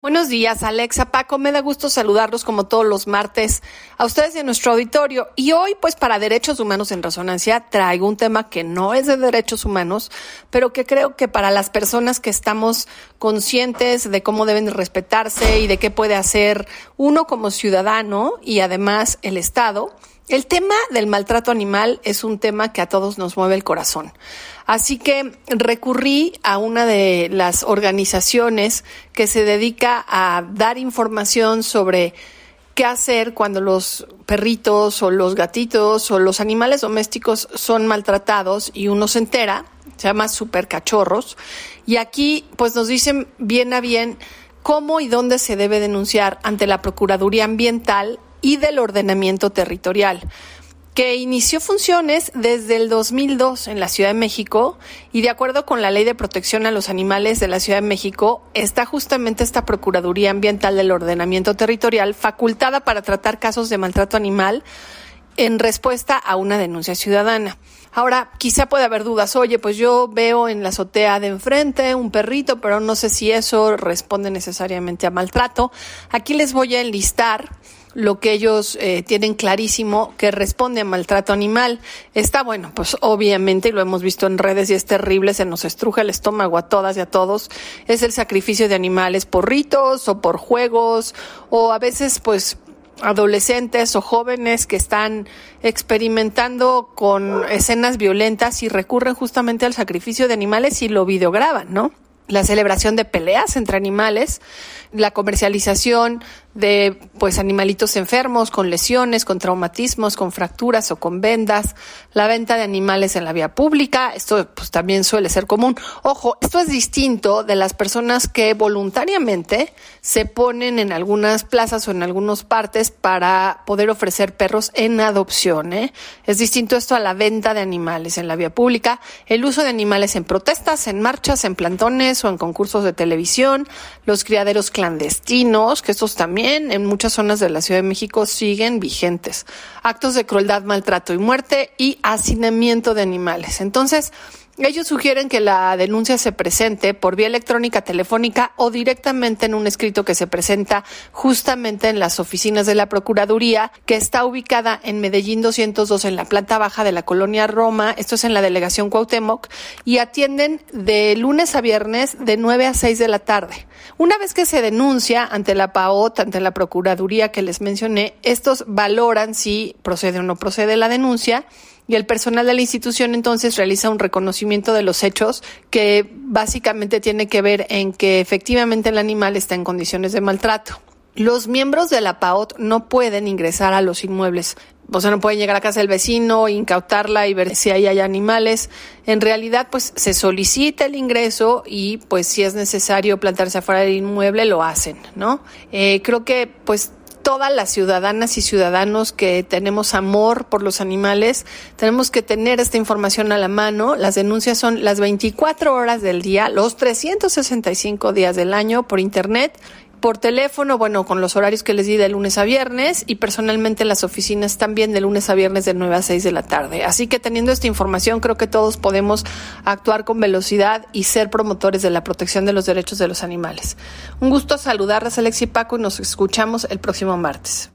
Buenos días, Alexa, Paco. Me da gusto saludarlos como todos los martes a ustedes y a nuestro auditorio. Y hoy, pues para Derechos Humanos en Resonancia, traigo un tema que no es de derechos humanos, pero que creo que para las personas que estamos conscientes de cómo deben respetarse y de qué puede hacer uno como ciudadano y además el Estado, el tema del maltrato animal es un tema que a todos nos mueve el corazón. Así que recurrí a una de las organizaciones que se dedica a dar información sobre qué hacer cuando los perritos o los gatitos o los animales domésticos son maltratados y uno se entera, se llama super cachorros, y aquí pues nos dicen bien a bien cómo y dónde se debe denunciar ante la Procuraduría Ambiental y del ordenamiento territorial, que inició funciones desde el 2002 en la Ciudad de México y de acuerdo con la Ley de Protección a los Animales de la Ciudad de México, está justamente esta Procuraduría Ambiental del Ordenamiento Territorial facultada para tratar casos de maltrato animal en respuesta a una denuncia ciudadana. Ahora, quizá puede haber dudas. Oye, pues yo veo en la azotea de enfrente un perrito, pero no sé si eso responde necesariamente a maltrato. Aquí les voy a enlistar lo que ellos eh, tienen clarísimo que responde a maltrato animal. Está bueno, pues obviamente, lo hemos visto en redes y es terrible, se nos estruja el estómago a todas y a todos, es el sacrificio de animales por ritos o por juegos o a veces pues adolescentes o jóvenes que están experimentando con escenas violentas y recurren justamente al sacrificio de animales y lo videograban, ¿no? La celebración de peleas entre animales, la comercialización de pues animalitos enfermos con lesiones, con traumatismos, con fracturas o con vendas, la venta de animales en la vía pública, esto pues también suele ser común. Ojo, esto es distinto de las personas que voluntariamente se ponen en algunas plazas o en algunas partes para poder ofrecer perros en adopción. ¿eh? Es distinto esto a la venta de animales en la vía pública, el uso de animales en protestas, en marchas, en plantones o en concursos de televisión, los criaderos clandestinos, que estos también en muchas zonas de la Ciudad de México siguen vigentes. Actos de crueldad, maltrato y muerte y hacinamiento de animales. Entonces, ellos sugieren que la denuncia se presente por vía electrónica, telefónica o directamente en un escrito que se presenta justamente en las oficinas de la Procuraduría, que está ubicada en Medellín 202 en la planta baja de la colonia Roma, esto es en la delegación Cuauhtémoc, y atienden de lunes a viernes de 9 a 6 de la tarde. Una vez que se denuncia ante la PAOT, ante la Procuraduría que les mencioné, estos valoran si procede o no procede la denuncia y el personal de la institución entonces realiza un reconocimiento de los hechos que básicamente tiene que ver en que efectivamente el animal está en condiciones de maltrato. Los miembros de la PAOT no pueden ingresar a los inmuebles. O sea, no pueden llegar a casa del vecino, incautarla y ver si ahí hay animales. En realidad, pues se solicita el ingreso y pues si es necesario plantarse afuera del inmueble, lo hacen, ¿no? Eh, creo que pues todas las ciudadanas y ciudadanos que tenemos amor por los animales, tenemos que tener esta información a la mano. Las denuncias son las 24 horas del día, los 365 días del año por Internet por teléfono, bueno, con los horarios que les di de lunes a viernes y personalmente en las oficinas también de lunes a viernes de 9 a 6 de la tarde. Así que teniendo esta información, creo que todos podemos actuar con velocidad y ser promotores de la protección de los derechos de los animales. Un gusto saludarles, Alex y Paco, y nos escuchamos el próximo martes.